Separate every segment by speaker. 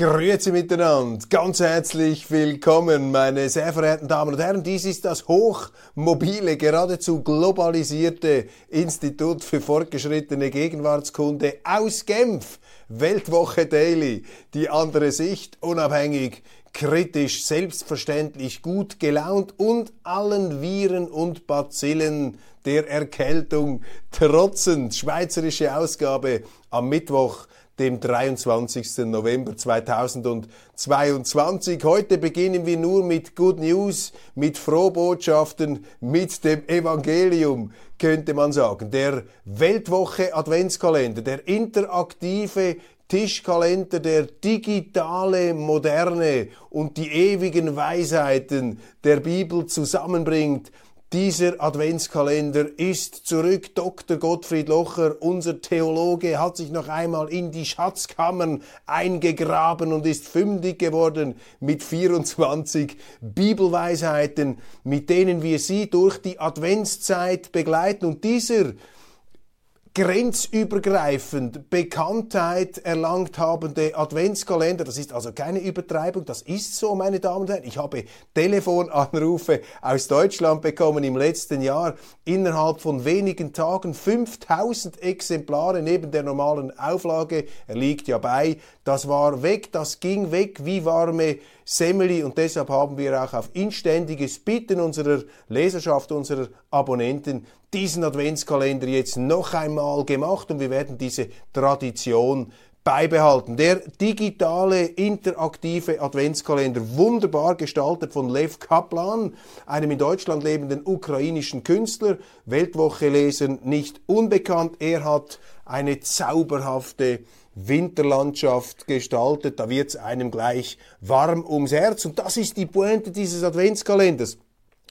Speaker 1: Grüezi miteinander, ganz herzlich willkommen, meine sehr verehrten Damen und Herren. Dies ist das hochmobile, geradezu globalisierte Institut für fortgeschrittene Gegenwartskunde aus Genf. Weltwoche Daily, die andere Sicht, unabhängig, kritisch, selbstverständlich, gut gelaunt und allen Viren und Bazillen der Erkältung trotzend. Schweizerische Ausgabe am Mittwoch, dem 23. November 2022. Heute beginnen wir nur mit Good News, mit Frohbotschaften, mit dem Evangelium, könnte man sagen. Der Weltwoche Adventskalender, der interaktive Tischkalender, der digitale Moderne und die ewigen Weisheiten der Bibel zusammenbringt, dieser Adventskalender ist zurück. Dr. Gottfried Locher, unser Theologe, hat sich noch einmal in die Schatzkammern eingegraben und ist fündig geworden mit 24 Bibelweisheiten, mit denen wir Sie durch die Adventszeit begleiten. Und dieser grenzübergreifend Bekanntheit erlangt habende Adventskalender. Das ist also keine Übertreibung, das ist so, meine Damen und Herren. Ich habe Telefonanrufe aus Deutschland bekommen im letzten Jahr. Innerhalb von wenigen Tagen 5000 Exemplare neben der normalen Auflage. Er liegt ja bei. Das war weg, das ging weg wie warme Semeli und deshalb haben wir auch auf inständiges Bitten unserer Leserschaft, unserer Abonnenten diesen Adventskalender jetzt noch einmal gemacht und wir werden diese Tradition beibehalten. Der digitale, interaktive Adventskalender, wunderbar gestaltet von Lev Kaplan, einem in Deutschland lebenden ukrainischen Künstler, Weltwoche lesen nicht unbekannt. Er hat eine zauberhafte Winterlandschaft gestaltet. Da wird es einem gleich warm ums Herz. Und das ist die Pointe dieses Adventskalenders.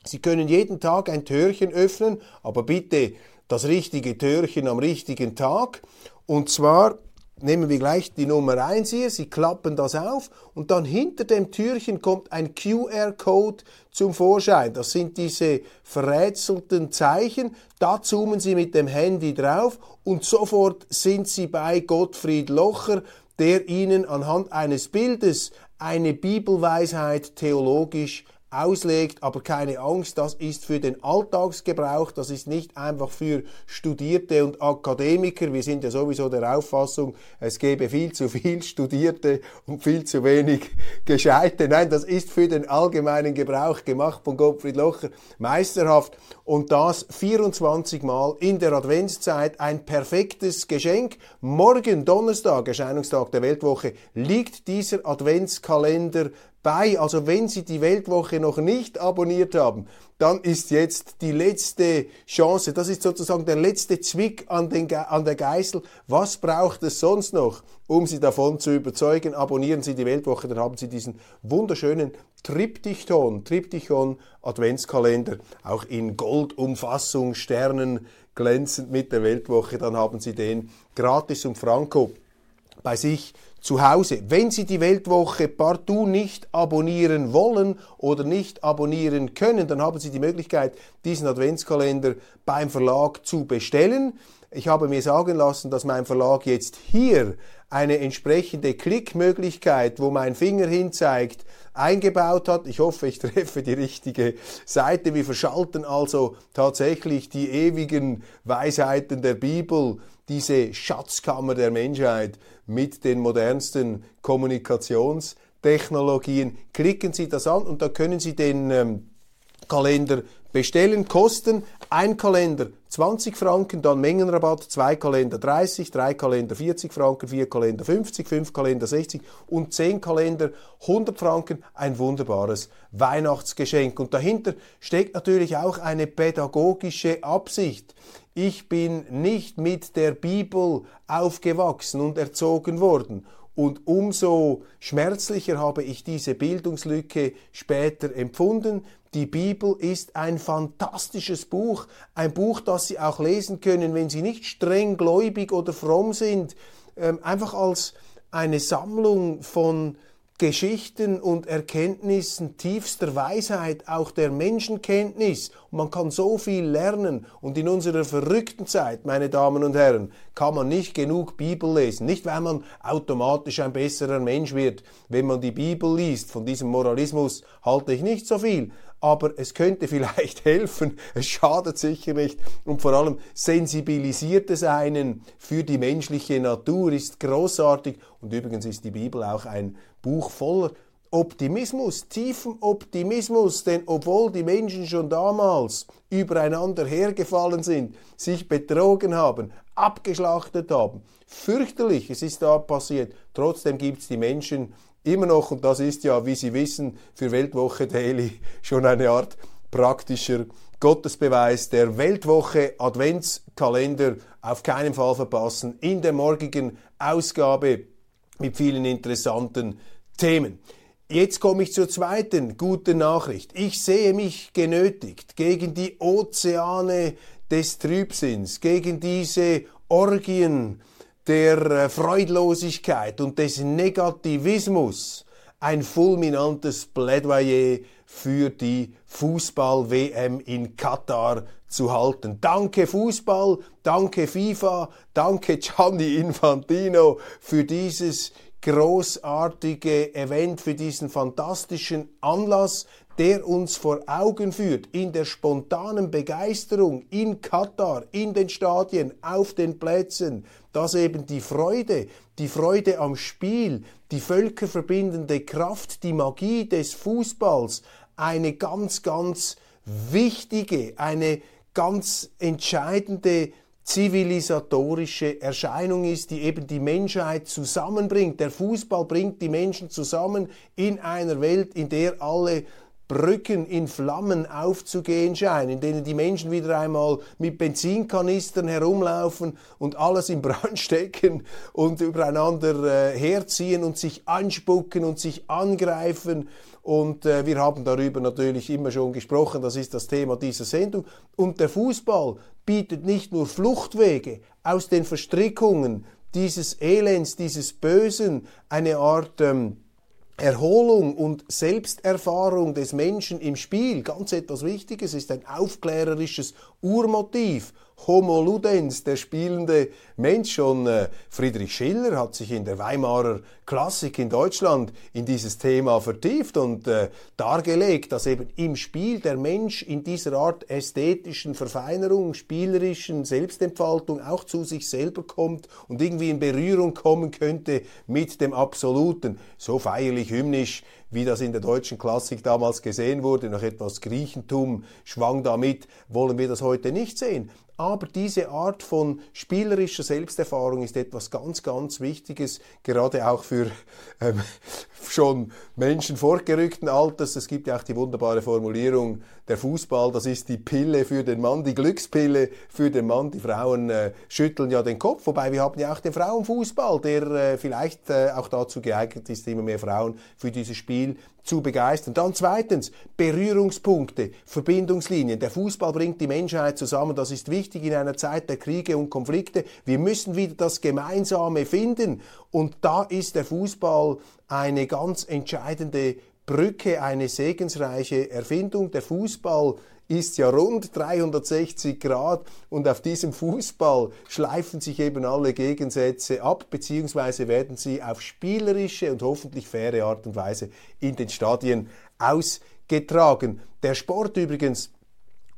Speaker 1: Sie können jeden Tag ein Türchen öffnen, aber bitte das richtige Türchen am richtigen Tag. Und zwar nehmen wir gleich die Nummer 1 hier, Sie klappen das auf und dann hinter dem Türchen kommt ein QR-Code zum Vorschein. Das sind diese verrätselten Zeichen. Da zoomen Sie mit dem Handy drauf und sofort sind Sie bei Gottfried Locher, der Ihnen anhand eines Bildes eine Bibelweisheit theologisch auslegt, aber keine Angst, das ist für den Alltagsgebrauch, das ist nicht einfach für Studierte und Akademiker. Wir sind ja sowieso der Auffassung, es gäbe viel zu viel Studierte und viel zu wenig Gescheite. Nein, das ist für den allgemeinen Gebrauch gemacht von Gottfried Locher meisterhaft und das 24 Mal in der Adventszeit ein perfektes Geschenk. Morgen Donnerstag, Erscheinungstag der Weltwoche, liegt dieser Adventskalender bei. Also wenn Sie die Weltwoche noch nicht abonniert haben, dann ist jetzt die letzte Chance, das ist sozusagen der letzte Zwick an, den, an der Geißel. Was braucht es sonst noch, um Sie davon zu überzeugen? Abonnieren Sie die Weltwoche, dann haben Sie diesen wunderschönen Triptychon, Triptychon Adventskalender, auch in Goldumfassung, Sternen glänzend mit der Weltwoche, dann haben Sie den gratis und franco bei sich zu Hause. Wenn Sie die Weltwoche partout nicht abonnieren wollen oder nicht abonnieren können, dann haben Sie die Möglichkeit, diesen Adventskalender beim Verlag zu bestellen. Ich habe mir sagen lassen, dass mein Verlag jetzt hier eine entsprechende Klickmöglichkeit, wo mein Finger hinzeigt, eingebaut hat. Ich hoffe, ich treffe die richtige Seite. Wir verschalten also tatsächlich die ewigen Weisheiten der Bibel, diese Schatzkammer der Menschheit mit den modernsten Kommunikationstechnologien. Klicken Sie das an und da können Sie den ähm, Kalender bestellen. Kosten ein Kalender 20 Franken, dann Mengenrabatt, zwei Kalender 30, drei Kalender 40 Franken, vier Kalender 50, fünf Kalender 60 und zehn Kalender 100 Franken. Ein wunderbares Weihnachtsgeschenk. Und dahinter steckt natürlich auch eine pädagogische Absicht. Ich bin nicht mit der Bibel aufgewachsen und erzogen worden. Und umso schmerzlicher habe ich diese Bildungslücke später empfunden, Die Bibel ist ein fantastisches Buch, ein Buch, das Sie auch lesen können, wenn Sie nicht streng gläubig oder fromm sind, ähm, einfach als eine Sammlung von Geschichten und Erkenntnissen tiefster Weisheit, auch der Menschenkenntnis. Und man kann so viel lernen. Und in unserer verrückten Zeit, meine Damen und Herren, kann man nicht genug Bibel lesen. Nicht, weil man automatisch ein besserer Mensch wird, wenn man die Bibel liest. Von diesem Moralismus halte ich nicht so viel aber es könnte vielleicht helfen, es schadet sicher nicht. Und vor allem sensibilisiert es einen für die menschliche Natur, ist großartig. Und übrigens ist die Bibel auch ein Buch voller Optimismus, tiefen Optimismus, denn obwohl die Menschen schon damals übereinander hergefallen sind, sich betrogen haben, abgeschlachtet haben, fürchterlich, es ist da passiert, trotzdem gibt es die Menschen, immer noch, und das ist ja, wie Sie wissen, für Weltwoche Daily schon eine Art praktischer Gottesbeweis. Der Weltwoche Adventskalender auf keinen Fall verpassen in der morgigen Ausgabe mit vielen interessanten Themen. Jetzt komme ich zur zweiten guten Nachricht. Ich sehe mich genötigt, gegen die Ozeane des Trübsinns, gegen diese Orgien der äh, Freudlosigkeit und des Negativismus ein fulminantes Plädoyer für die Fußball-WM in Katar zu halten. Danke Fußball, danke FIFA, danke Gianni Infantino für dieses großartige Event, für diesen fantastischen Anlass, der uns vor Augen führt, in der spontanen Begeisterung in Katar, in den Stadien, auf den Plätzen, dass eben die Freude, die Freude am Spiel, die völkerverbindende Kraft, die Magie des Fußballs eine ganz, ganz wichtige, eine ganz entscheidende zivilisatorische Erscheinung ist, die eben die Menschheit zusammenbringt. Der Fußball bringt die Menschen zusammen in einer Welt, in der alle Brücken in Flammen aufzugehen scheinen, in denen die Menschen wieder einmal mit Benzinkanistern herumlaufen und alles in Brand stecken und übereinander äh, herziehen und sich anspucken und sich angreifen. Und äh, wir haben darüber natürlich immer schon gesprochen, das ist das Thema dieser Sendung. Und der Fußball bietet nicht nur Fluchtwege aus den Verstrickungen dieses Elends, dieses Bösen, eine Art ähm, Erholung und Selbsterfahrung des Menschen im Spiel, ganz etwas Wichtiges, ist ein aufklärerisches Urmotiv Homo Ludens, der spielende Mensch. Schon äh, Friedrich Schiller hat sich in der Weimarer Klassik in Deutschland in dieses Thema vertieft und äh, dargelegt, dass eben im Spiel der Mensch in dieser Art ästhetischen Verfeinerung, spielerischen Selbstentfaltung auch zu sich selber kommt und irgendwie in Berührung kommen könnte mit dem Absoluten. So feierlich hymnisch wie das in der deutschen Klassik damals gesehen wurde, noch etwas Griechentum schwang damit, wollen wir das heute nicht sehen. Aber diese Art von spielerischer Selbsterfahrung ist etwas ganz, ganz Wichtiges, gerade auch für ähm, schon Menschen fortgerückten Alters. Es gibt ja auch die wunderbare Formulierung, der Fußball, das ist die Pille für den Mann, die Glückspille für den Mann. Die Frauen äh, schütteln ja den Kopf, wobei wir haben ja auch den Frauenfußball, der äh, vielleicht äh, auch dazu geeignet ist, immer mehr Frauen für dieses Spiel zu begeistern. Dann zweitens Berührungspunkte, Verbindungslinien. Der Fußball bringt die Menschheit zusammen. Das ist wichtig in einer Zeit der Kriege und Konflikte. Wir müssen wieder das Gemeinsame finden. Und da ist der Fußball eine ganz entscheidende Brücke, eine segensreiche Erfindung. Der Fußball ist ja rund 360 Grad und auf diesem Fußball schleifen sich eben alle Gegensätze ab, beziehungsweise werden sie auf spielerische und hoffentlich faire Art und Weise in den Stadien ausgetragen. Der Sport übrigens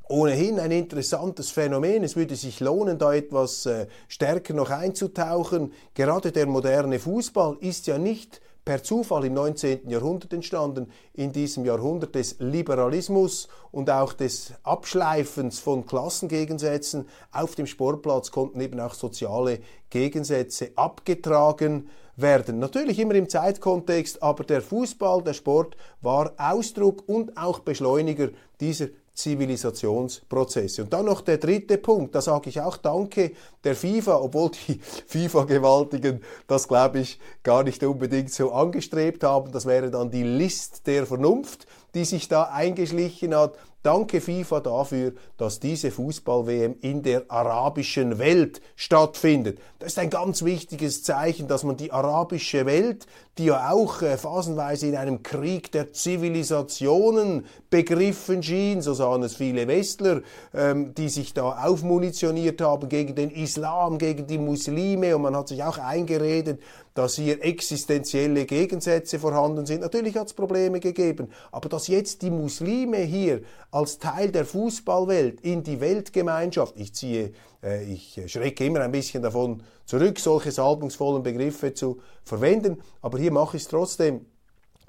Speaker 1: ohnehin ein interessantes Phänomen. Es würde sich lohnen, da etwas äh, stärker noch einzutauchen. Gerade der moderne Fußball ist ja nicht per Zufall im 19. Jahrhundert entstanden, in diesem Jahrhundert des Liberalismus und auch des Abschleifens von Klassengegensätzen. Auf dem Sportplatz konnten eben auch soziale Gegensätze abgetragen werden. Natürlich immer im Zeitkontext, aber der Fußball, der Sport war Ausdruck und auch Beschleuniger dieser Zivilisationsprozesse. Und dann noch der dritte Punkt, da sage ich auch Danke der FIFA, obwohl die FIFA-Gewaltigen das, glaube ich, gar nicht unbedingt so angestrebt haben. Das wäre dann die List der Vernunft, die sich da eingeschlichen hat. Danke FIFA dafür, dass diese Fußball-WM in der arabischen Welt stattfindet. Das ist ein ganz wichtiges Zeichen, dass man die arabische Welt, die ja auch äh, phasenweise in einem Krieg der Zivilisationen begriffen schien, so sahen es viele Westler, ähm, die sich da aufmunitioniert haben gegen den Islam, gegen die Muslime und man hat sich auch eingeredet, dass hier existenzielle Gegensätze vorhanden sind. Natürlich hat es Probleme gegeben, aber dass jetzt die Muslime hier als Teil der Fußballwelt in die Weltgemeinschaft, ich ziehe, äh, ich schrecke immer ein bisschen davon zurück, solche salbungsvollen Begriffe zu verwenden, aber hier mache ich es trotzdem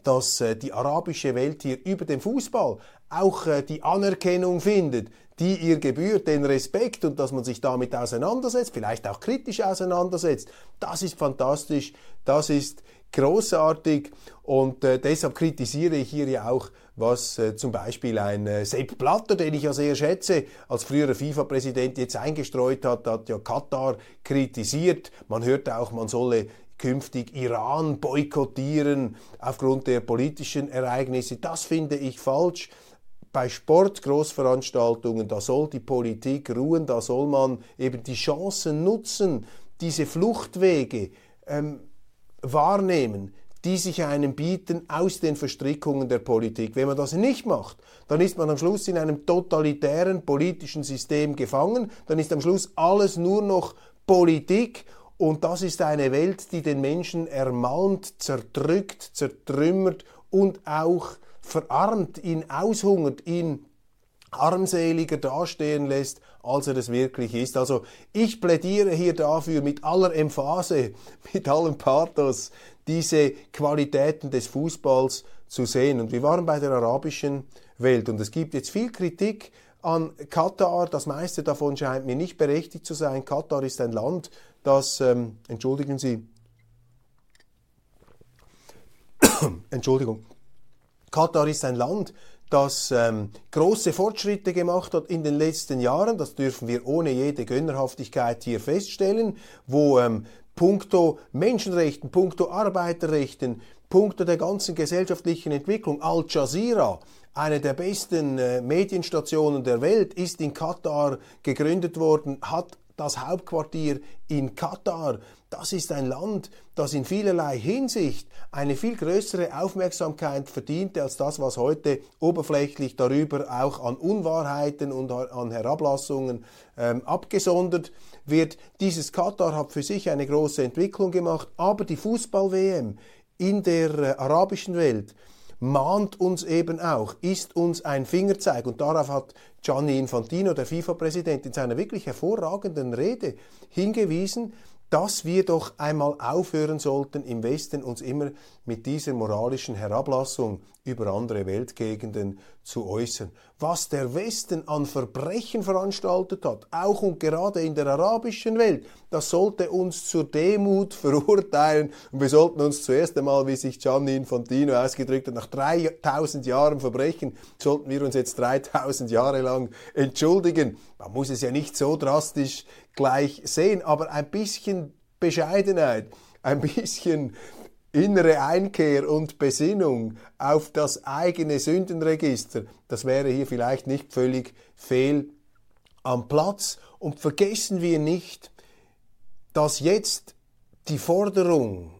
Speaker 1: dass äh, die arabische Welt hier über den Fußball auch äh, die Anerkennung findet, die ihr gebührt, den Respekt und dass man sich damit auseinandersetzt, vielleicht auch kritisch auseinandersetzt. Das ist fantastisch, das ist großartig und äh, deshalb kritisiere ich hier ja auch, was äh, zum Beispiel ein äh, Sepp Blatter, den ich ja sehr schätze, als früherer FIFA-Präsident jetzt eingestreut hat, hat ja Katar kritisiert. Man hört auch, man solle künftig Iran boykottieren aufgrund der politischen Ereignisse. Das finde ich falsch bei Sportgroßveranstaltungen, da soll die Politik ruhen, da soll man eben die Chancen nutzen, diese Fluchtwege ähm, wahrnehmen, die sich einem bieten aus den Verstrickungen der Politik. Wenn man das nicht macht, dann ist man am Schluss in einem totalitären politischen System gefangen, dann ist am Schluss alles nur noch Politik und das ist eine Welt, die den Menschen ermalmt, zerdrückt, zertrümmert und auch verarmt, ihn aushungert, ihn armseliger dastehen lässt, als er es wirklich ist. Also ich plädiere hier dafür mit aller Emphase, mit allem Pathos, diese Qualitäten des Fußballs zu sehen. Und wir waren bei der arabischen Welt und es gibt jetzt viel Kritik an Katar. Das meiste davon scheint mir nicht berechtigt zu sein. Katar ist ein Land, das, ähm, entschuldigen Sie, Entschuldigung, Katar ist ein Land, das ähm, große Fortschritte gemacht hat in den letzten Jahren. Das dürfen wir ohne jede Gönnerhaftigkeit hier feststellen, wo ähm, puncto Menschenrechten, puncto Arbeiterrechten, puncto der ganzen gesellschaftlichen Entwicklung Al Jazeera, eine der besten äh, Medienstationen der Welt, ist in Katar gegründet worden, hat das Hauptquartier in Katar. Das ist ein Land, das in vielerlei Hinsicht eine viel größere Aufmerksamkeit verdiente als das, was heute oberflächlich darüber auch an Unwahrheiten und an Herablassungen ähm, abgesondert wird. Dieses Katar hat für sich eine große Entwicklung gemacht, aber die Fußball-WM in der äh, arabischen Welt mahnt uns eben auch, ist uns ein Fingerzeig. Und darauf hat Gianni Infantino, der FIFA-Präsident, in seiner wirklich hervorragenden Rede hingewiesen, dass wir doch einmal aufhören sollten, im Westen uns immer mit dieser moralischen Herablassung über andere Weltgegenden zu äußern. Was der Westen an Verbrechen veranstaltet hat, auch und gerade in der arabischen Welt, das sollte uns zur Demut verurteilen und wir sollten uns zuerst einmal, wie sich Gianni Infantino ausgedrückt hat, nach 3000 Jahren Verbrechen, sollten wir uns jetzt 3000 Jahre lang entschuldigen. Man muss es ja nicht so drastisch gleich sehen, aber ein bisschen Bescheidenheit, ein bisschen innere Einkehr und Besinnung auf das eigene Sündenregister, das wäre hier vielleicht nicht völlig fehl am Platz. Und vergessen wir nicht, dass jetzt die Forderung,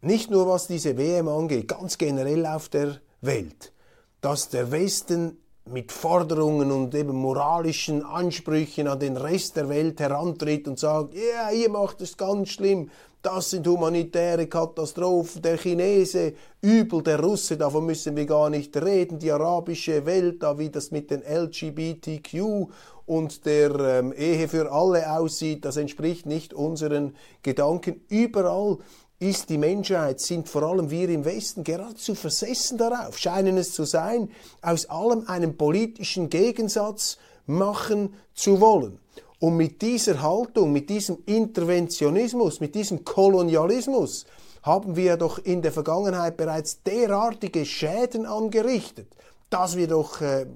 Speaker 1: nicht nur was diese WM angeht, ganz generell auf der Welt, dass der Westen mit Forderungen und eben moralischen Ansprüchen an den Rest der Welt herantritt und sagt, ja, yeah, ihr macht es ganz schlimm, das sind humanitäre Katastrophen, der Chinese, übel, der Russe, davon müssen wir gar nicht reden, die arabische Welt, da wie das mit den LGBTQ und der ähm, Ehe für alle aussieht, das entspricht nicht unseren Gedanken. Überall ist die Menschheit, sind vor allem wir im Westen geradezu versessen darauf, scheinen es zu sein, aus allem einen politischen Gegensatz machen zu wollen. Und mit dieser Haltung, mit diesem Interventionismus, mit diesem Kolonialismus haben wir doch in der Vergangenheit bereits derartige Schäden angerichtet, dass wir doch äh,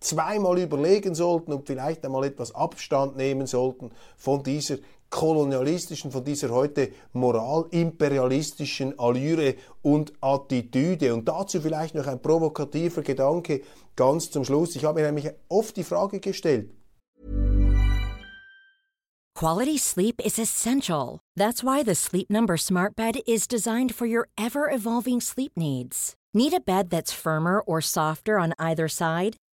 Speaker 1: zweimal überlegen sollten und vielleicht einmal etwas Abstand nehmen sollten von dieser kolonialistischen, von dieser heute moralimperialistischen Allüre und Attitüde. Und dazu vielleicht noch ein provokativer Gedanke ganz zum Schluss. Ich habe mir nämlich oft die Frage gestellt.
Speaker 2: Quality sleep is essential. That's why the Sleep Number Smart Bed is designed for your ever-evolving sleep needs. Need a bed that's firmer or softer on either side?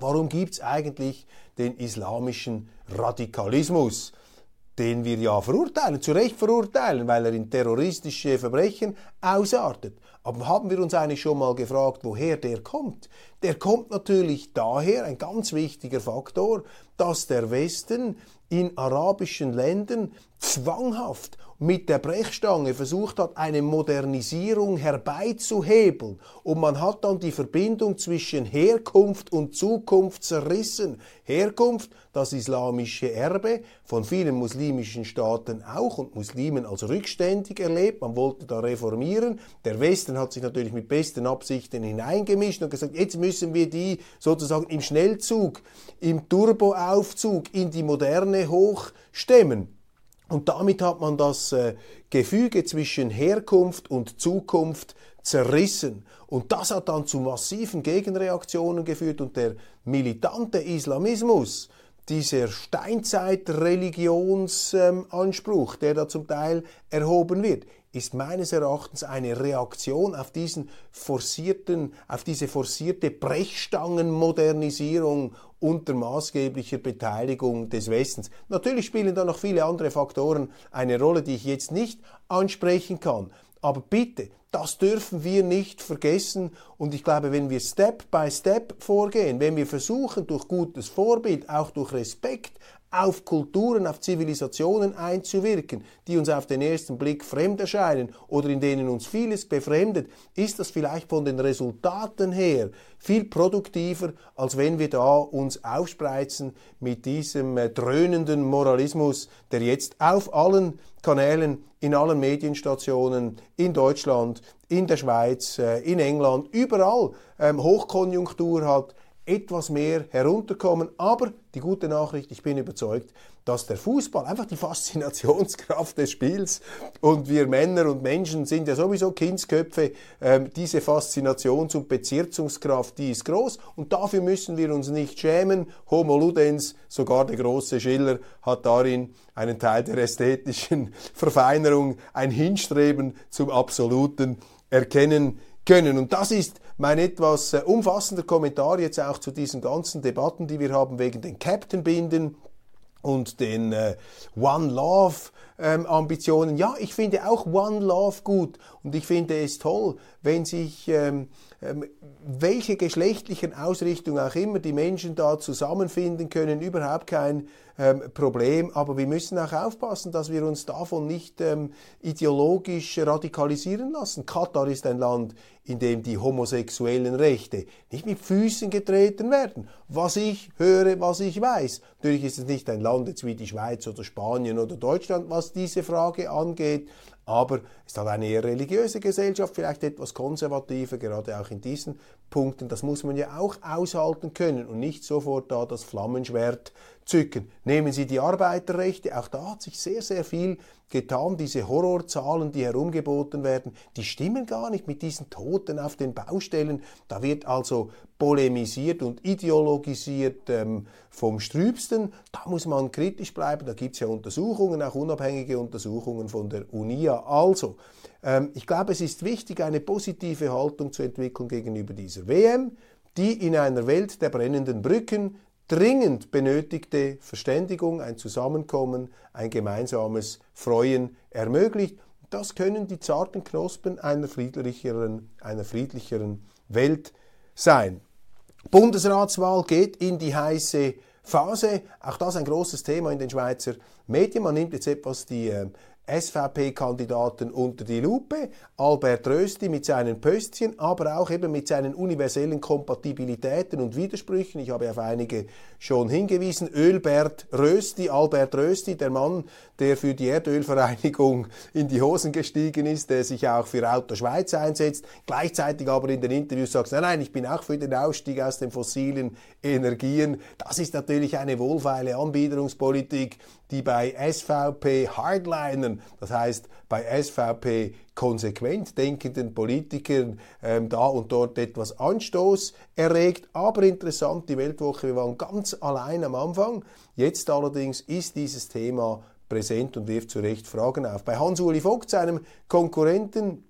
Speaker 1: Warum gibt es eigentlich den islamischen Radikalismus? den wir ja verurteilen, zu Recht verurteilen, weil er in terroristische Verbrechen ausartet. Aber haben wir uns eigentlich schon mal gefragt, woher der kommt? Der kommt natürlich daher, ein ganz wichtiger Faktor, dass der Westen in arabischen Ländern zwanghaft mit der Brechstange versucht hat, eine Modernisierung herbeizuhebeln. Und man hat dann die Verbindung zwischen Herkunft und Zukunft zerrissen. Herkunft, das islamische Erbe, von vielen muslimischen Staaten auch und Muslimen als rückständig erlebt. Man wollte da reformieren. Der Westen hat sich natürlich mit besten Absichten hineingemischt und gesagt, jetzt müssen wir die sozusagen im Schnellzug, im Turboaufzug in die Moderne hochstemmen. Und damit hat man das äh, Gefüge zwischen Herkunft und Zukunft zerrissen. Und das hat dann zu massiven Gegenreaktionen geführt und der militante Islamismus, dieser Steinzeit-Religionsanspruch, der da zum Teil erhoben wird, ist meines Erachtens eine Reaktion auf diesen forcierten, auf diese forcierte Brechstangenmodernisierung unter maßgeblicher Beteiligung des Westens. Natürlich spielen da noch viele andere Faktoren eine Rolle, die ich jetzt nicht ansprechen kann. Aber bitte, das dürfen wir nicht vergessen. Und ich glaube, wenn wir Step by Step vorgehen, wenn wir versuchen, durch gutes Vorbild, auch durch Respekt, auf Kulturen, auf Zivilisationen einzuwirken, die uns auf den ersten Blick fremd erscheinen oder in denen uns vieles befremdet, ist das vielleicht von den Resultaten her viel produktiver, als wenn wir da uns aufspreizen mit diesem äh, dröhnenden Moralismus, der jetzt auf allen Kanälen, in allen Medienstationen, in Deutschland, in der Schweiz, äh, in England, überall ähm, Hochkonjunktur hat, etwas mehr herunterkommen. Aber die gute Nachricht, ich bin überzeugt, dass der Fußball einfach die Faszinationskraft des Spiels und wir Männer und Menschen sind ja sowieso Kindsköpfe, ähm, diese Faszinations- und Bezirzungskraft, die ist groß und dafür müssen wir uns nicht schämen. Homo ludens, sogar der große Schiller hat darin einen Teil der ästhetischen Verfeinerung, ein Hinstreben zum Absoluten erkennen können. Und das ist mein etwas äh, umfassender Kommentar jetzt auch zu diesen ganzen Debatten, die wir haben wegen den Captain-Binden und den äh, One Love ähm, Ambitionen. Ja, ich finde auch One Love gut und ich finde es toll, wenn sich ähm, welche geschlechtlichen Ausrichtung auch immer die Menschen da zusammenfinden können, überhaupt kein ähm, Problem. Aber wir müssen auch aufpassen, dass wir uns davon nicht ähm, ideologisch radikalisieren lassen. Katar ist ein Land, in dem die homosexuellen Rechte nicht mit Füßen getreten werden. Was ich höre, was ich weiß. Natürlich ist es nicht ein Land jetzt wie die Schweiz oder Spanien oder Deutschland, was diese Frage angeht. Aber es ist halt eine eher religiöse Gesellschaft, vielleicht etwas konservativer, gerade auch in diesen Punkten. Das muss man ja auch aushalten können und nicht sofort da das Flammenschwert zücken. Nehmen Sie die Arbeiterrechte, auch da hat sich sehr, sehr viel getan. Diese Horrorzahlen, die herumgeboten werden, die stimmen gar nicht mit diesen Toten auf den Baustellen. Da wird also polemisiert und ideologisiert ähm, vom Strübsten. Da muss man kritisch bleiben. Da gibt es ja Untersuchungen, auch unabhängige Untersuchungen von der UNIA. Also, ähm, ich glaube, es ist wichtig, eine positive Haltung zu entwickeln gegenüber dieser WM, die in einer Welt der brennenden Brücken dringend benötigte Verständigung, ein Zusammenkommen, ein gemeinsames Freuen ermöglicht. Das können die zarten Knospen einer friedlicheren, einer friedlicheren Welt sein. Bundesratswahl geht in die heiße Phase. Auch das ein großes Thema in den Schweizer Medien. Man nimmt jetzt etwas die äh, SVP-Kandidaten unter die Lupe, Albert Rösti mit seinen Pöstchen, aber auch eben mit seinen universellen Kompatibilitäten und Widersprüchen. Ich habe auf einige schon hingewiesen. Ölbert Rösti, Albert Rösti, der Mann, der für die Erdölvereinigung in die Hosen gestiegen ist, der sich auch für Auto Schweiz einsetzt, gleichzeitig aber in den Interviews sagt, nein, nein, ich bin auch für den Ausstieg aus den fossilen Energien. Das ist natürlich eine wohlfeile Anbiederungspolitik, die bei SVP Hardlinern, das heißt bei SVP konsequent denkenden Politikern ähm, da und dort etwas Anstoß erregt. Aber interessant, die Weltwoche, wir waren ganz allein am Anfang. Jetzt allerdings ist dieses Thema präsent und wirft zu Recht Fragen auf. Bei Hans-Uli Vogt, seinem Konkurrenten,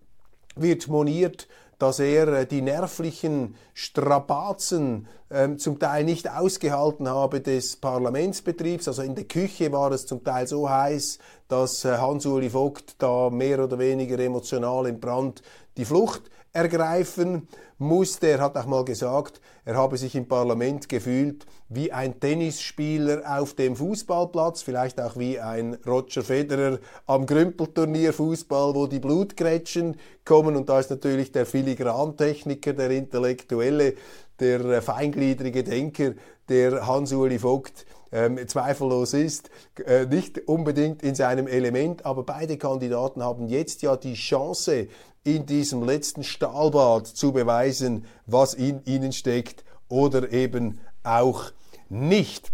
Speaker 1: wird moniert, dass er äh, die nervlichen Strapazen ähm, zum Teil nicht ausgehalten habe des Parlamentsbetriebs. Also in der Küche war es zum Teil so heiß, dass äh, Hans-Uli Vogt da mehr oder weniger emotional im Brand die Flucht ergreifen musste. Er hat auch mal gesagt, er habe sich im Parlament gefühlt wie ein Tennisspieler auf dem Fußballplatz, vielleicht auch wie ein Roger Federer am Grümpelturnier Fußball, wo die Blutgrätschen kommen. Und da ist natürlich der Filigrantechniker, der Intellektuelle, der äh, feingliedrige Denker, der Hans-Uli Vogt ähm, zweifellos ist, äh, nicht unbedingt in seinem Element, aber beide Kandidaten haben jetzt ja die Chance, in diesem letzten Stahlbad zu beweisen, was in ihnen steckt oder eben auch nicht.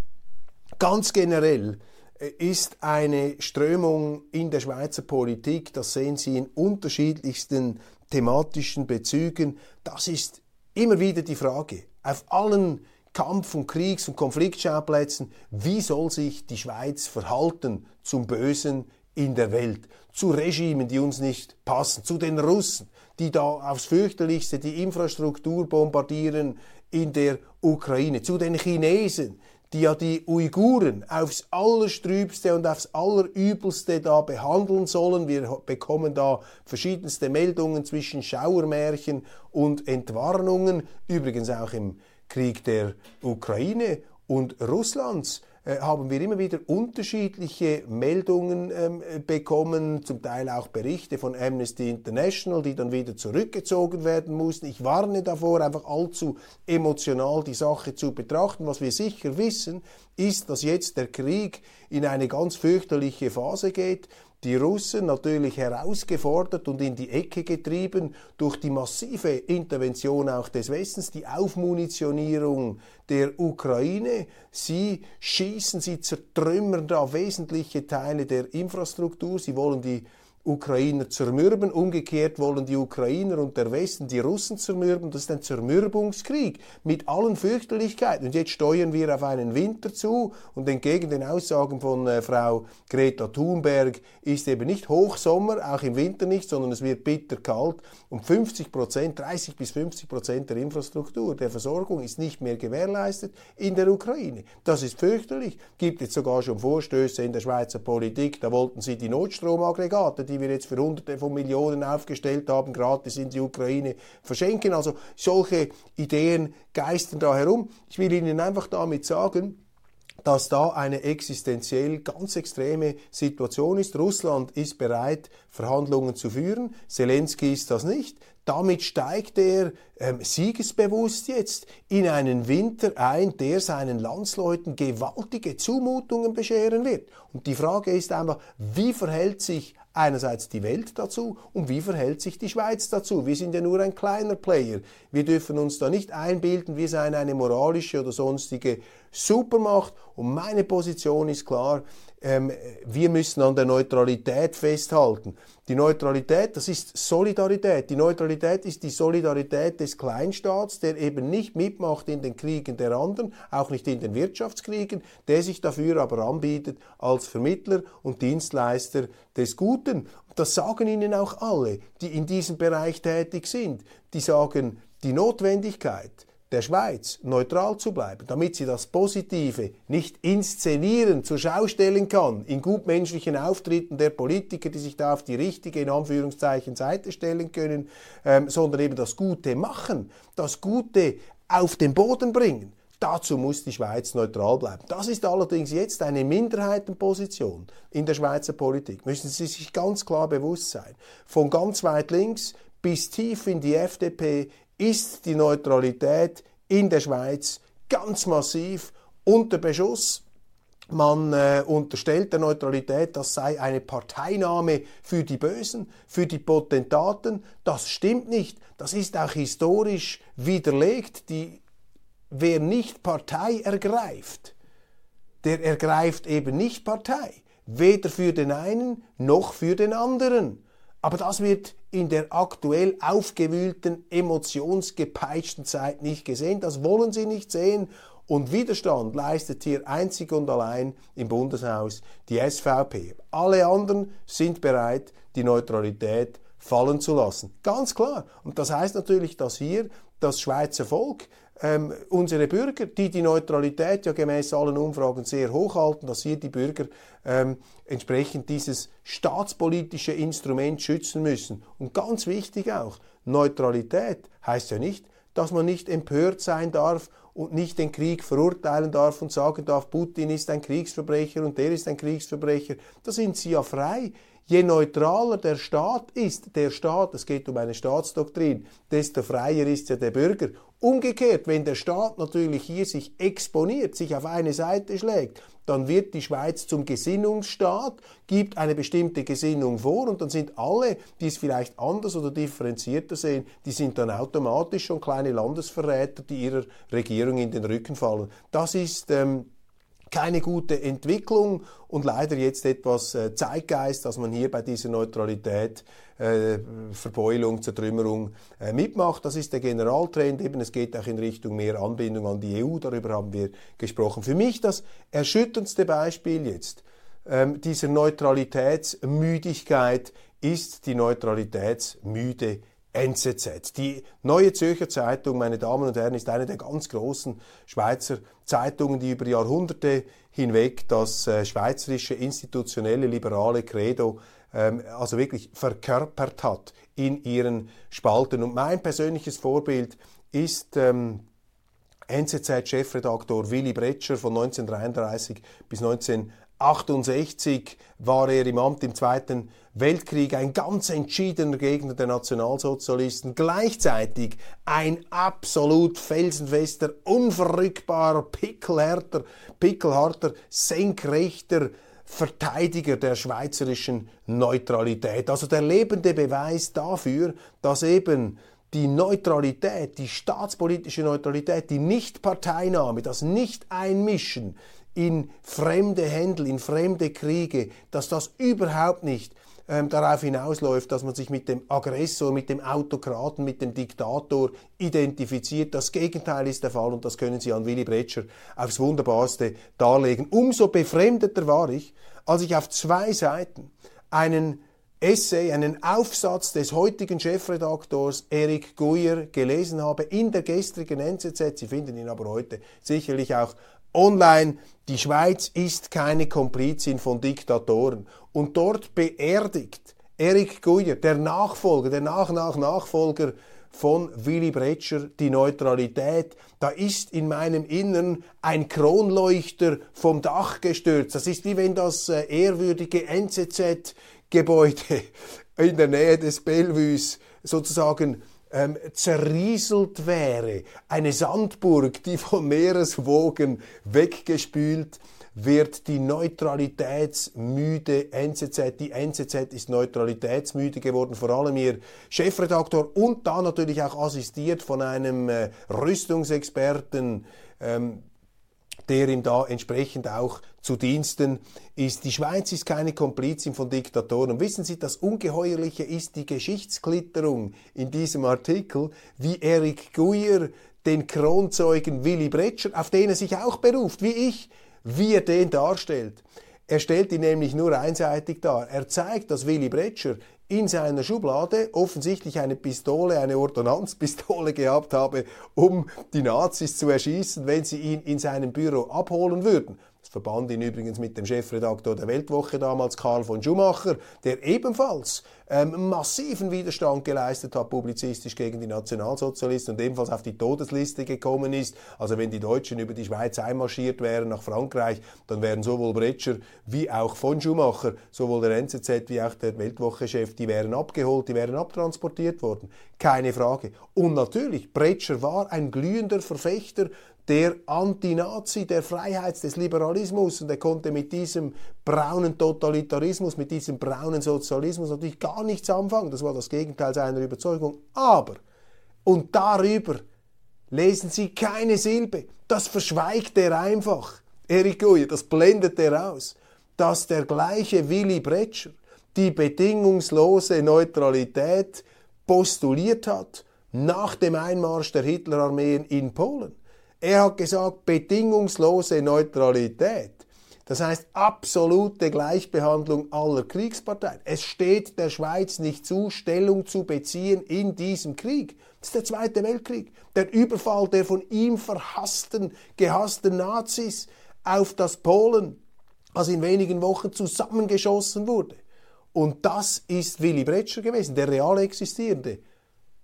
Speaker 1: Ganz generell äh, ist eine Strömung in der Schweizer Politik, das sehen Sie in unterschiedlichsten thematischen Bezügen, das ist immer wieder die Frage. Auf allen Kampf- und Kriegs- und Konfliktschauplätzen, wie soll sich die Schweiz verhalten zum Bösen in der Welt? zu Regimen, die uns nicht passen, zu den Russen, die da aufs fürchterlichste die Infrastruktur bombardieren in der Ukraine, zu den Chinesen, die ja die Uiguren aufs Allerstrübste und aufs Allerübelste da behandeln sollen. Wir bekommen da verschiedenste Meldungen zwischen Schauermärchen und Entwarnungen, übrigens auch im Krieg der Ukraine und Russlands. Äh, haben wir immer wieder unterschiedliche Meldungen ähm, bekommen, zum Teil auch Berichte von Amnesty International, die dann wieder zurückgezogen werden mussten. Ich warne davor, einfach allzu emotional die Sache zu betrachten. Was wir sicher wissen, ist, dass jetzt der Krieg in eine ganz fürchterliche Phase geht die Russen natürlich herausgefordert und in die Ecke getrieben durch die massive Intervention auch des Westens, die Aufmunitionierung der Ukraine. Sie schießen, sie zertrümmern da wesentliche Teile der Infrastruktur, sie wollen die Ukrainer zermürben. Umgekehrt wollen die Ukrainer und der Westen die Russen zermürben. Das ist ein Zermürbungskrieg mit allen Fürchterlichkeiten. Und jetzt steuern wir auf einen Winter zu und entgegen den Aussagen von äh, Frau Greta Thunberg ist eben nicht Hochsommer, auch im Winter nicht, sondern es wird bitter kalt. Und 50 Prozent, 30 bis 50 Prozent der Infrastruktur, der Versorgung ist nicht mehr gewährleistet in der Ukraine. Das ist fürchterlich. Gibt jetzt sogar schon Vorstöße in der Schweizer Politik. Da wollten sie die Notstromaggregate, die die wir jetzt für Hunderte von Millionen aufgestellt haben, gratis in die Ukraine verschenken. Also solche Ideen geistern da herum. Ich will Ihnen einfach damit sagen, dass da eine existenziell ganz extreme Situation ist. Russland ist bereit, Verhandlungen zu führen. Zelensky ist das nicht. Damit steigt er ähm, siegesbewusst jetzt in einen Winter ein, der seinen Landsleuten gewaltige Zumutungen bescheren wird. Und die Frage ist einfach, wie verhält sich einerseits die Welt dazu und wie verhält sich die Schweiz dazu? Wir sind ja nur ein kleiner Player. Wir dürfen uns da nicht einbilden, wir seien eine moralische oder sonstige Supermacht. Und meine Position ist klar, ähm, wir müssen an der Neutralität festhalten. Die Neutralität, das ist Solidarität. Die Neutralität ist die Solidarität des Kleinstaats, der eben nicht mitmacht in den Kriegen der anderen, auch nicht in den Wirtschaftskriegen, der sich dafür aber anbietet als Vermittler und Dienstleister des Guten. Das sagen Ihnen auch alle, die in diesem Bereich tätig sind. Die sagen, die Notwendigkeit, der Schweiz neutral zu bleiben, damit sie das Positive nicht inszenieren, zur Schau stellen kann, in gutmenschlichen Auftritten der Politiker, die sich da auf die richtige, in Anführungszeichen, Seite stellen können, ähm, sondern eben das Gute machen, das Gute auf den Boden bringen. Dazu muss die Schweiz neutral bleiben. Das ist allerdings jetzt eine Minderheitenposition in der Schweizer Politik. Müssen Sie sich ganz klar bewusst sein. Von ganz weit links bis tief in die FDP, ist die Neutralität in der Schweiz ganz massiv unter Beschuss. Man äh, unterstellt der Neutralität, das sei eine Parteinahme für die Bösen, für die Potentaten. Das stimmt nicht. Das ist auch historisch widerlegt. Die, wer nicht Partei ergreift, der ergreift eben nicht Partei. Weder für den einen noch für den anderen. Aber das wird in der aktuell aufgewühlten, emotionsgepeitschten Zeit nicht gesehen. Das wollen sie nicht sehen. Und Widerstand leistet hier einzig und allein im Bundeshaus die SVP. Alle anderen sind bereit, die Neutralität fallen zu lassen. Ganz klar. Und das heißt natürlich, dass hier das Schweizer Volk ähm, unsere Bürger, die die Neutralität ja gemäß allen Umfragen sehr hoch halten, dass hier die Bürger ähm, entsprechend dieses staatspolitische Instrument schützen müssen. Und ganz wichtig auch, Neutralität heißt ja nicht, dass man nicht empört sein darf und nicht den Krieg verurteilen darf und sagen darf, Putin ist ein Kriegsverbrecher und der ist ein Kriegsverbrecher. Da sind sie ja frei. Je neutraler der Staat ist, der Staat, es geht um eine Staatsdoktrin, desto freier ist ja der Bürger. Umgekehrt, wenn der Staat natürlich hier sich exponiert, sich auf eine Seite schlägt, dann wird die Schweiz zum Gesinnungsstaat, gibt eine bestimmte Gesinnung vor und dann sind alle, die es vielleicht anders oder differenzierter sehen, die sind dann automatisch schon kleine Landesverräter, die ihrer Regierung in den Rücken fallen. Das ist ähm, keine gute Entwicklung und leider jetzt etwas äh, Zeitgeist, dass man hier bei dieser Neutralität, äh, Verbeulung, Zertrümmerung äh, mitmacht. Das ist der Generaltrend. Eben, es geht auch in Richtung mehr Anbindung an die EU. Darüber haben wir gesprochen. Für mich das erschütterndste Beispiel jetzt ähm, dieser Neutralitätsmüdigkeit ist die neutralitätsmüde NZZ. Die Neue Zürcher Zeitung, meine Damen und Herren, ist eine der ganz großen Schweizer Zeitungen, die über Jahrhunderte hinweg das äh, schweizerische institutionelle liberale Credo ähm, also wirklich verkörpert hat in ihren Spalten. Und mein persönliches Vorbild ist ähm, NZZ-Chefredaktor Willy Bretscher von 1933 bis 1968 war er im Amt im Zweiten Weltkrieg ein ganz entschiedener Gegner der Nationalsozialisten, gleichzeitig ein absolut felsenfester, unverrückbarer, pickelharter, pickelharter, senkrechter Verteidiger der schweizerischen Neutralität. Also der lebende Beweis dafür, dass eben die Neutralität, die staatspolitische Neutralität, die Nichtparteinahme, das Nicht-Einmischen in fremde Händel, in fremde Kriege, dass das überhaupt nicht ähm, darauf hinausläuft, dass man sich mit dem Aggressor, mit dem Autokraten, mit dem Diktator identifiziert. Das Gegenteil ist der Fall und das können Sie an Willy Bretscher aufs Wunderbarste darlegen. Umso befremdeter war ich, als ich auf zwei Seiten einen Essay, einen Aufsatz des heutigen Chefredaktors Eric Guyer gelesen habe in der gestrigen NZZ. Sie finden ihn aber heute sicherlich auch online. Die Schweiz ist keine Komplizin von Diktatoren. Und dort beerdigt Eric Guyer, der Nachfolger, der Nach-Nach-Nachfolger von Willy Bretscher, die Neutralität. Da ist in meinem Innern ein Kronleuchter vom Dach gestürzt. Das ist wie wenn das äh, ehrwürdige NZZ-Gebäude in der Nähe des Bellevues sozusagen ähm, zerrieselt wäre, eine Sandburg, die von Meereswogen weggespült wird die neutralitätsmüde NZZ, die NZZ ist neutralitätsmüde geworden, vor allem ihr Chefredaktor und da natürlich auch assistiert von einem äh, Rüstungsexperten, ähm, der ihm da entsprechend auch zu Diensten ist. Die Schweiz ist keine Komplizin von Diktatoren. Wissen Sie, das Ungeheuerliche ist die Geschichtsklitterung in diesem Artikel, wie Eric Guyer den Kronzeugen Willy Bretscher, auf den er sich auch beruft, wie ich, wie er den darstellt. Er stellt ihn nämlich nur einseitig dar. Er zeigt, dass Willy Bretscher in seiner Schublade offensichtlich eine Pistole, eine Ordonnanzpistole gehabt habe, um die Nazis zu erschießen, wenn sie ihn in seinem Büro abholen würden. Verband ihn übrigens mit dem Chefredaktor der Weltwoche damals, Karl von Schumacher, der ebenfalls ähm, massiven Widerstand geleistet hat, publizistisch gegen die Nationalsozialisten und ebenfalls auf die Todesliste gekommen ist. Also wenn die Deutschen über die Schweiz einmarschiert wären nach Frankreich, dann wären sowohl Bretscher wie auch von Schumacher, sowohl der NZZ wie auch der Weltwoche-Chef, die wären abgeholt, die wären abtransportiert worden. Keine Frage. Und natürlich, Bretscher war ein glühender Verfechter der Anti-Nazi, der Freiheits-, des Liberalismus und er konnte mit diesem braunen Totalitarismus, mit diesem braunen Sozialismus natürlich gar nichts anfangen. Das war das Gegenteil seiner Überzeugung. Aber, und darüber lesen Sie keine Silbe, das verschweigt er einfach. Erik Goyer, das blendet er aus, dass der gleiche Willy Bretscher die bedingungslose Neutralität postuliert hat nach dem Einmarsch der Hitlerarmeen in Polen. Er hat gesagt, bedingungslose Neutralität. Das heißt absolute Gleichbehandlung aller Kriegsparteien. Es steht der Schweiz nicht zu, Stellung zu beziehen in diesem Krieg. Das ist der Zweite Weltkrieg. Der Überfall der von ihm verhassten, gehassten Nazis auf das Polen, was in wenigen Wochen zusammengeschossen wurde. Und das ist Willy Bretscher gewesen, der real existierende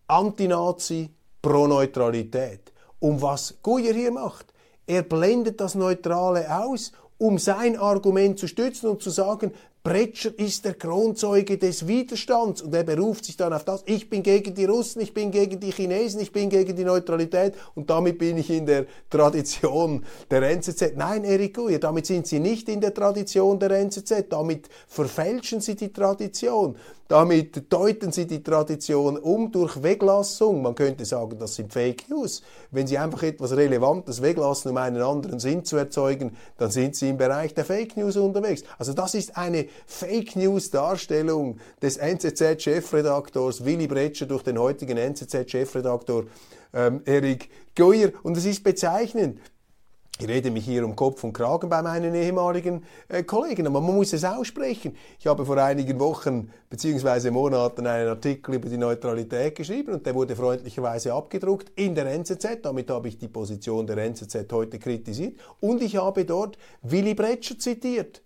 Speaker 1: Antinazi pro Neutralität. Und was Guyer hier macht, er blendet das Neutrale aus, um sein Argument zu stützen und zu sagen, Bretscher ist der Kronzeuge des Widerstands und er beruft sich dann auf das, ich bin gegen die Russen, ich bin gegen die Chinesen, ich bin gegen die Neutralität und damit bin ich in der Tradition der NZZ. Nein, Erik Guyer, damit sind Sie nicht in der Tradition der NZZ, damit verfälschen Sie die Tradition. Damit deuten sie die Tradition um durch Weglassung. Man könnte sagen, das sind Fake News. Wenn sie einfach etwas Relevantes weglassen, um einen anderen Sinn zu erzeugen, dann sind sie im Bereich der Fake News unterwegs. Also das ist eine Fake News Darstellung des NZZ-Chefredaktors Willy Bretscher durch den heutigen NZZ-Chefredaktor ähm, Erik Goyer. Und es ist bezeichnend. Ich rede mich hier um Kopf und Kragen bei meinen ehemaligen äh, Kollegen, aber man muss es aussprechen. Ich habe vor einigen Wochen bzw. Monaten einen Artikel über die Neutralität geschrieben und der wurde freundlicherweise abgedruckt in der NZZ. Damit habe ich die Position der NZZ heute kritisiert und ich habe dort Willy Bretscher zitiert,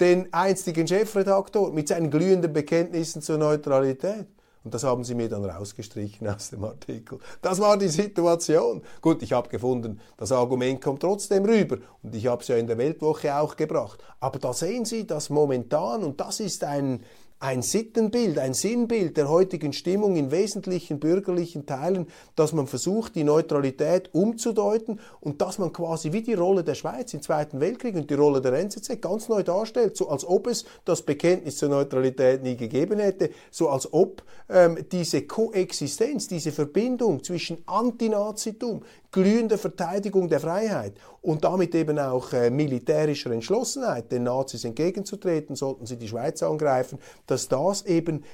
Speaker 1: den einstigen Chefredaktor mit seinen glühenden Bekenntnissen zur Neutralität. Und das haben sie mir dann rausgestrichen aus dem Artikel. Das war die Situation. Gut, ich habe gefunden, das Argument kommt trotzdem rüber. Und ich habe es ja in der Weltwoche auch gebracht. Aber da sehen Sie, dass momentan, und das ist ein, ein Sittenbild, ein Sinnbild der heutigen Stimmung in wesentlichen bürgerlichen Teilen, dass man versucht, die Neutralität umzudeuten und dass man quasi wie die Rolle der Schweiz im Zweiten Weltkrieg und die Rolle der NZZ ganz neu darstellt, so als ob es das Bekenntnis zur Neutralität nie gegeben hätte, so als ob ähm, diese Koexistenz, diese Verbindung zwischen Antinazitum, glühender Verteidigung der Freiheit und damit eben auch äh, militärischer Entschlossenheit, den Nazis entgegenzutreten, sollten sie die Schweiz angreifen, dass das eben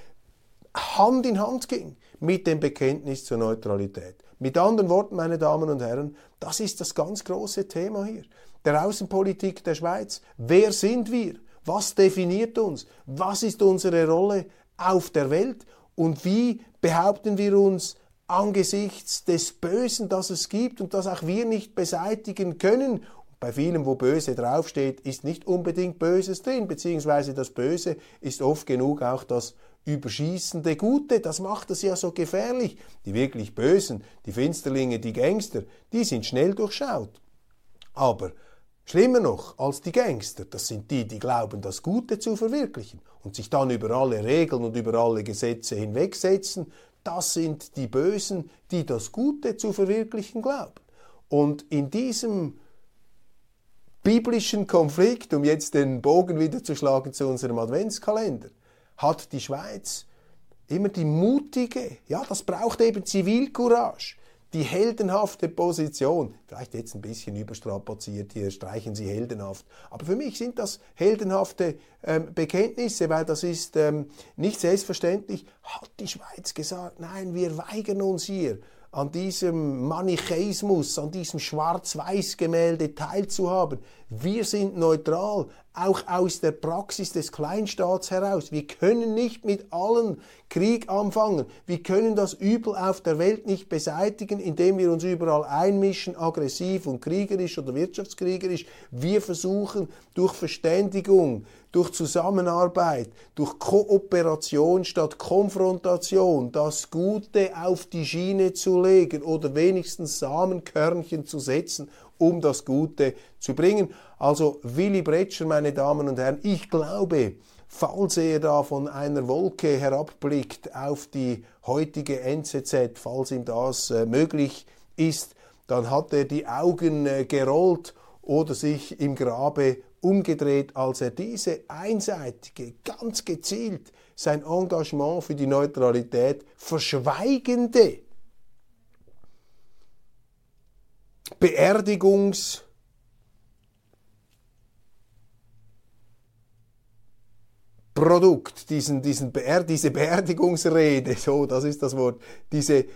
Speaker 1: Hand in Hand ging mit dem Bekenntnis zur Neutralität. Mit anderen Worten, meine Damen und Herren, das ist das ganz große Thema hier. Der Außenpolitik der Schweiz. Wer sind wir? Was definiert uns? Was ist unsere Rolle auf der Welt? Und wie behaupten wir uns angesichts des Bösen, das es gibt und das auch wir nicht beseitigen können. Bei vielem, wo Böse draufsteht, ist nicht unbedingt Böses drin, beziehungsweise das Böse ist oft genug auch das überschießende Gute. Das macht es ja so gefährlich. Die wirklich Bösen, die Finsterlinge, die Gangster, die sind schnell durchschaut. Aber Schlimmer noch als die Gangster, das sind die, die glauben, das Gute zu verwirklichen und sich dann über alle Regeln und über alle Gesetze hinwegsetzen, das sind die Bösen, die das Gute zu verwirklichen glauben. Und in diesem biblischen Konflikt, um jetzt den Bogen wieder zu schlagen zu unserem Adventskalender, hat die Schweiz immer die mutige, ja, das braucht eben Zivilcourage, die heldenhafte Position. Vielleicht jetzt ein bisschen überstrapaziert hier, streichen Sie heldenhaft. Aber für mich sind das heldenhafte ähm, Bekenntnisse, weil das ist ähm, nicht selbstverständlich. Hat die Schweiz gesagt, nein, wir weigern uns hier an diesem Manichäismus, an diesem Schwarz-Weiß-Gemälde teilzuhaben. Wir sind neutral, auch aus der Praxis des Kleinstaats heraus. Wir können nicht mit allen Krieg anfangen. Wir können das Übel auf der Welt nicht beseitigen, indem wir uns überall einmischen, aggressiv und kriegerisch oder wirtschaftskriegerisch. Wir versuchen durch Verständigung, durch Zusammenarbeit, durch Kooperation statt Konfrontation das Gute auf die Schiene zu legen oder wenigstens Samenkörnchen zu setzen, um das Gute zu bringen. Also Willy Bretscher, meine Damen und Herren, ich glaube, falls er da von einer Wolke herabblickt auf die heutige NZZ, falls ihm das äh, möglich ist, dann hat er die Augen äh, gerollt oder sich im Grabe umgedreht, als er diese einseitige, ganz gezielt sein Engagement für die Neutralität verschweigende Beerdigungs- Produkt, diesen, diesen Beer diese Beerdigungsrede, so, das ist das Wort, diese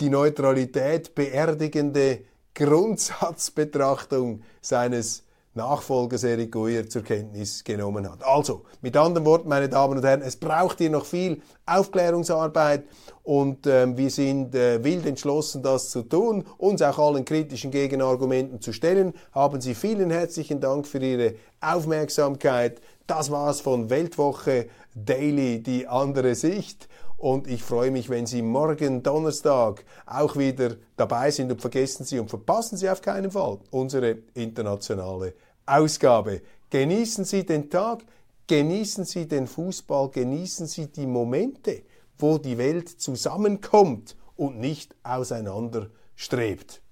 Speaker 1: die Neutralität beerdigende Grundsatzbetrachtung seines Nachfolgers Eric Goyer zur Kenntnis genommen hat. Also, mit anderen Worten, meine Damen und Herren, es braucht hier noch viel Aufklärungsarbeit und äh, wir sind äh, wild entschlossen, das zu tun, uns auch allen kritischen Gegenargumenten zu stellen. Haben Sie vielen herzlichen Dank für Ihre Aufmerksamkeit. Das war's von Weltwoche Daily, die andere Sicht. Und ich freue mich, wenn Sie morgen Donnerstag auch wieder dabei sind und vergessen Sie und verpassen Sie auf keinen Fall unsere internationale Ausgabe. Genießen Sie den Tag, genießen Sie den Fußball, genießen Sie die Momente, wo die Welt zusammenkommt und nicht auseinander strebt.